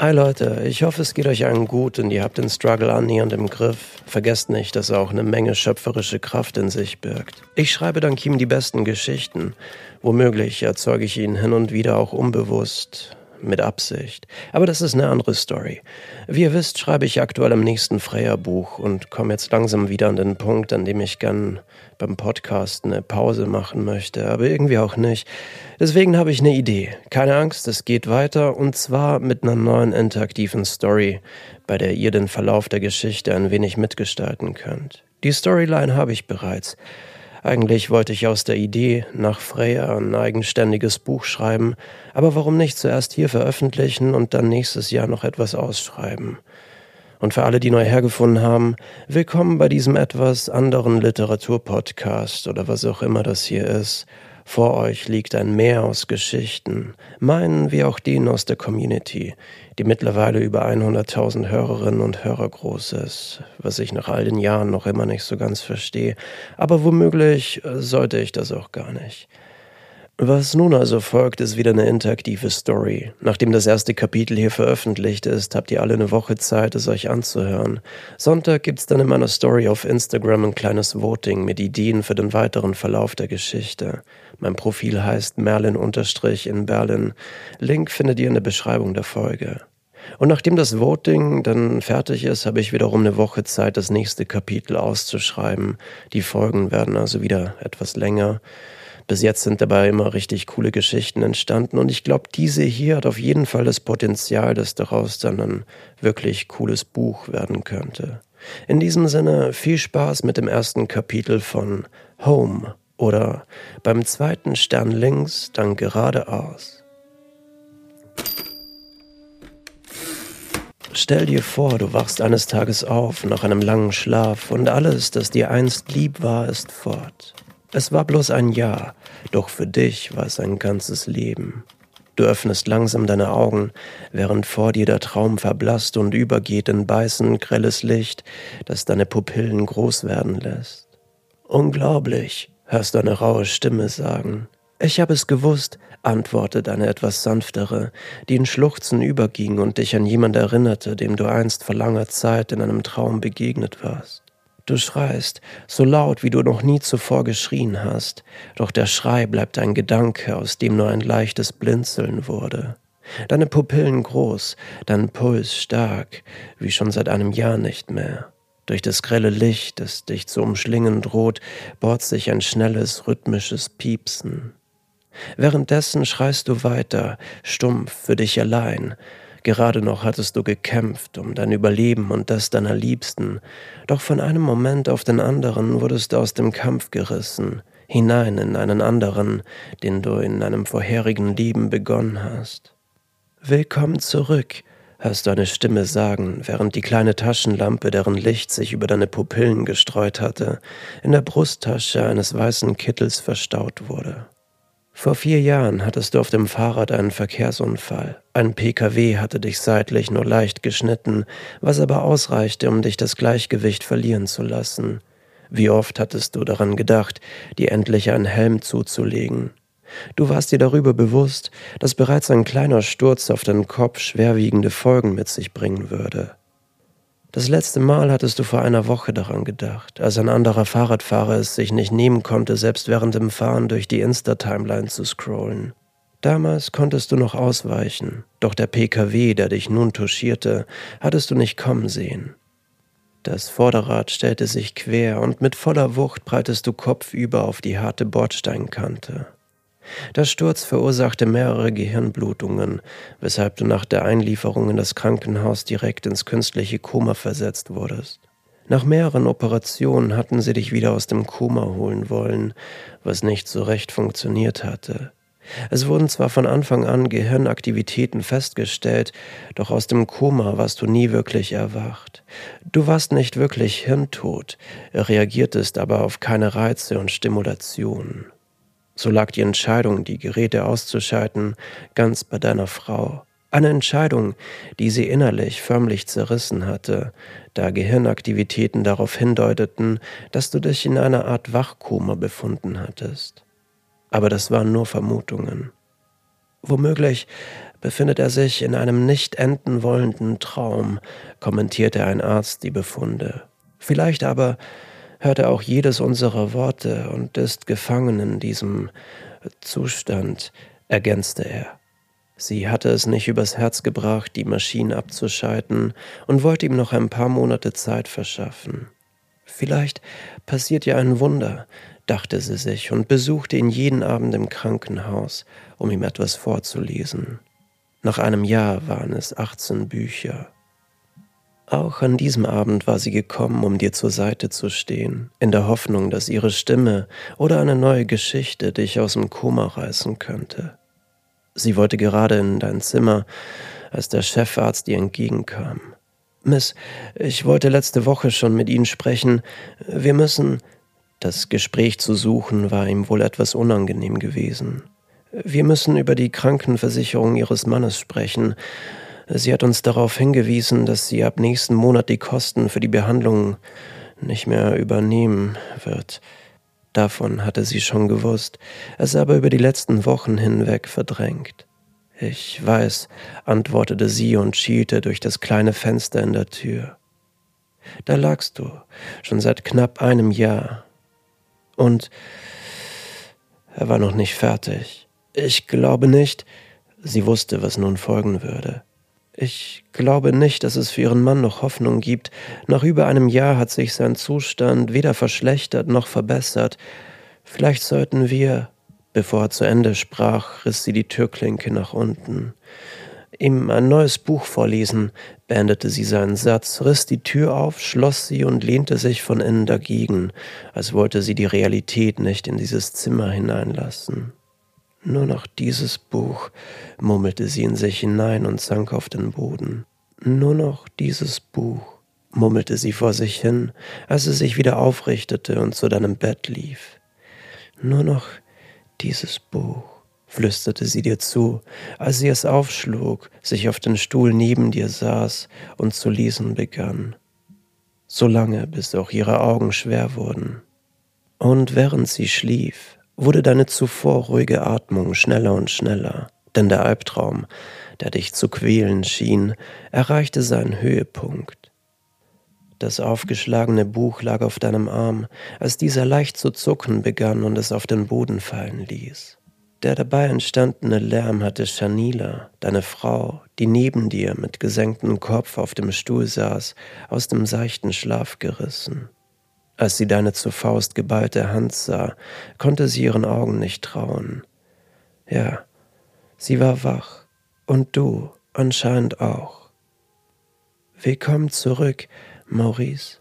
Hi Leute, ich hoffe es geht euch allen gut und ihr habt den Struggle annähernd im Griff. Vergesst nicht, dass er auch eine Menge schöpferische Kraft in sich birgt. Ich schreibe dank ihm die besten Geschichten. Womöglich erzeuge ich ihn hin und wieder auch unbewusst mit Absicht. Aber das ist eine andere Story. Wie ihr wisst, schreibe ich aktuell am nächsten Freya-Buch und komme jetzt langsam wieder an den Punkt, an dem ich gern beim Podcast eine Pause machen möchte, aber irgendwie auch nicht. Deswegen habe ich eine Idee. Keine Angst, es geht weiter und zwar mit einer neuen interaktiven Story, bei der ihr den Verlauf der Geschichte ein wenig mitgestalten könnt. Die Storyline habe ich bereits. Eigentlich wollte ich aus der Idee nach Freya ein eigenständiges Buch schreiben, aber warum nicht zuerst hier veröffentlichen und dann nächstes Jahr noch etwas ausschreiben? Und für alle, die neu hergefunden haben, willkommen bei diesem etwas anderen Literaturpodcast oder was auch immer das hier ist. Vor euch liegt ein Meer aus Geschichten, meinen wie auch denen aus der Community, die mittlerweile über 100.000 Hörerinnen und Hörer groß ist, was ich nach all den Jahren noch immer nicht so ganz verstehe, aber womöglich sollte ich das auch gar nicht. Was nun also folgt, ist wieder eine interaktive Story. Nachdem das erste Kapitel hier veröffentlicht ist, habt ihr alle eine Woche Zeit, es euch anzuhören. Sonntag gibt's dann in meiner Story auf Instagram ein kleines Voting mit Ideen für den weiteren Verlauf der Geschichte. Mein Profil heißt Merlin in Berlin. Link findet ihr in der Beschreibung der Folge. Und nachdem das Voting dann fertig ist, habe ich wiederum eine Woche Zeit, das nächste Kapitel auszuschreiben. Die Folgen werden also wieder etwas länger. Bis jetzt sind dabei immer richtig coole Geschichten entstanden und ich glaube, diese hier hat auf jeden Fall das Potenzial, dass daraus dann ein wirklich cooles Buch werden könnte. In diesem Sinne viel Spaß mit dem ersten Kapitel von Home oder beim zweiten Stern links dann geradeaus. Stell dir vor, du wachst eines Tages auf nach einem langen Schlaf und alles, das dir einst lieb war, ist fort. Es war bloß ein Jahr, doch für dich war es ein ganzes Leben. Du öffnest langsam deine Augen, während vor dir der Traum verblasst und übergeht in beißend grelles Licht, das deine Pupillen groß werden lässt. Unglaublich, hörst du eine raue Stimme sagen. Ich habe es gewusst, antwortet eine etwas sanftere, die in Schluchzen überging und dich an jemand erinnerte, dem du einst vor langer Zeit in einem Traum begegnet warst. Du schreist, so laut wie du noch nie zuvor geschrien hast, doch der Schrei bleibt ein Gedanke, aus dem nur ein leichtes Blinzeln wurde. Deine Pupillen groß, dein Puls stark, wie schon seit einem Jahr nicht mehr. Durch das grelle Licht, das dich zu umschlingen droht, bohrt sich ein schnelles, rhythmisches Piepsen. Währenddessen schreist du weiter, stumpf für dich allein, Gerade noch hattest du gekämpft um dein Überleben und das deiner Liebsten, doch von einem Moment auf den anderen wurdest du aus dem Kampf gerissen, hinein in einen anderen, den du in einem vorherigen Leben begonnen hast. Willkommen zurück, hörst du eine Stimme sagen, während die kleine Taschenlampe, deren Licht sich über deine Pupillen gestreut hatte, in der Brusttasche eines weißen Kittels verstaut wurde. Vor vier Jahren hattest du auf dem Fahrrad einen Verkehrsunfall. Ein PKW hatte dich seitlich nur leicht geschnitten, was aber ausreichte, um dich das Gleichgewicht verlieren zu lassen. Wie oft hattest du daran gedacht, dir endlich einen Helm zuzulegen? Du warst dir darüber bewusst, dass bereits ein kleiner Sturz auf den Kopf schwerwiegende Folgen mit sich bringen würde. Das letzte Mal hattest du vor einer Woche daran gedacht, als ein anderer Fahrradfahrer es sich nicht nehmen konnte, selbst während dem Fahren durch die Insta-Timeline zu scrollen. Damals konntest du noch ausweichen, doch der PKW, der dich nun touchierte, hattest du nicht kommen sehen. Das Vorderrad stellte sich quer und mit voller Wucht breitest du kopfüber auf die harte Bordsteinkante. Der Sturz verursachte mehrere Gehirnblutungen, weshalb du nach der Einlieferung in das Krankenhaus direkt ins künstliche Koma versetzt wurdest. Nach mehreren Operationen hatten sie dich wieder aus dem Koma holen wollen, was nicht so recht funktioniert hatte. Es wurden zwar von Anfang an Gehirnaktivitäten festgestellt, doch aus dem Koma warst du nie wirklich erwacht. Du warst nicht wirklich hirntot, reagiertest aber auf keine Reize und Stimulationen. So lag die Entscheidung, die Geräte auszuschalten, ganz bei deiner Frau. Eine Entscheidung, die sie innerlich förmlich zerrissen hatte, da Gehirnaktivitäten darauf hindeuteten, dass du dich in einer Art Wachkoma befunden hattest. Aber das waren nur Vermutungen. Womöglich befindet er sich in einem nicht enden wollenden Traum, kommentierte ein Arzt die Befunde. Vielleicht aber hört er auch jedes unserer Worte und ist gefangen in diesem Zustand, ergänzte er. Sie hatte es nicht übers Herz gebracht, die Maschine abzuschalten und wollte ihm noch ein paar Monate Zeit verschaffen. Vielleicht passiert ja ein Wunder, dachte sie sich und besuchte ihn jeden Abend im Krankenhaus, um ihm etwas vorzulesen. Nach einem Jahr waren es 18 Bücher. Auch an diesem Abend war sie gekommen, um dir zur Seite zu stehen, in der Hoffnung, dass ihre Stimme oder eine neue Geschichte dich aus dem Koma reißen könnte. Sie wollte gerade in dein Zimmer, als der Chefarzt ihr entgegenkam. Miss, ich wollte letzte Woche schon mit Ihnen sprechen. Wir müssen. Das Gespräch zu suchen war ihm wohl etwas unangenehm gewesen. Wir müssen über die Krankenversicherung Ihres Mannes sprechen. Sie hat uns darauf hingewiesen, dass sie ab nächsten Monat die Kosten für die Behandlung nicht mehr übernehmen wird. Davon hatte sie schon gewusst, es aber über die letzten Wochen hinweg verdrängt. Ich weiß, antwortete sie und schielte durch das kleine Fenster in der Tür. Da lagst du, schon seit knapp einem Jahr. Und er war noch nicht fertig. Ich glaube nicht, sie wusste, was nun folgen würde. Ich glaube nicht, dass es für ihren Mann noch Hoffnung gibt. Nach über einem Jahr hat sich sein Zustand weder verschlechtert noch verbessert. Vielleicht sollten wir, Bevor er zu Ende sprach, riss sie die Türklinke nach unten. Ihm ein neues Buch vorlesen, beendete sie seinen Satz, riss die Tür auf, schloss sie und lehnte sich von innen dagegen, als wollte sie die Realität nicht in dieses Zimmer hineinlassen. Nur noch dieses Buch, murmelte sie in sich hinein und sank auf den Boden. Nur noch dieses Buch, murmelte sie vor sich hin, als sie sich wieder aufrichtete und zu deinem Bett lief. Nur noch dieses Buch, flüsterte sie dir zu, als sie es aufschlug, sich auf den Stuhl neben dir saß und zu lesen begann. So lange, bis auch ihre Augen schwer wurden. Und während sie schlief, wurde deine zuvor ruhige Atmung schneller und schneller, denn der Albtraum, der dich zu quälen schien, erreichte seinen Höhepunkt. Das aufgeschlagene Buch lag auf deinem Arm, als dieser leicht zu zucken begann und es auf den Boden fallen ließ. Der dabei entstandene Lärm hatte Shanila, deine Frau, die neben dir mit gesenktem Kopf auf dem Stuhl saß, aus dem seichten Schlaf gerissen. Als sie deine zur Faust geballte Hand sah, konnte sie ihren Augen nicht trauen. Ja, sie war wach, und du anscheinend auch. Willkommen zurück, Maurice.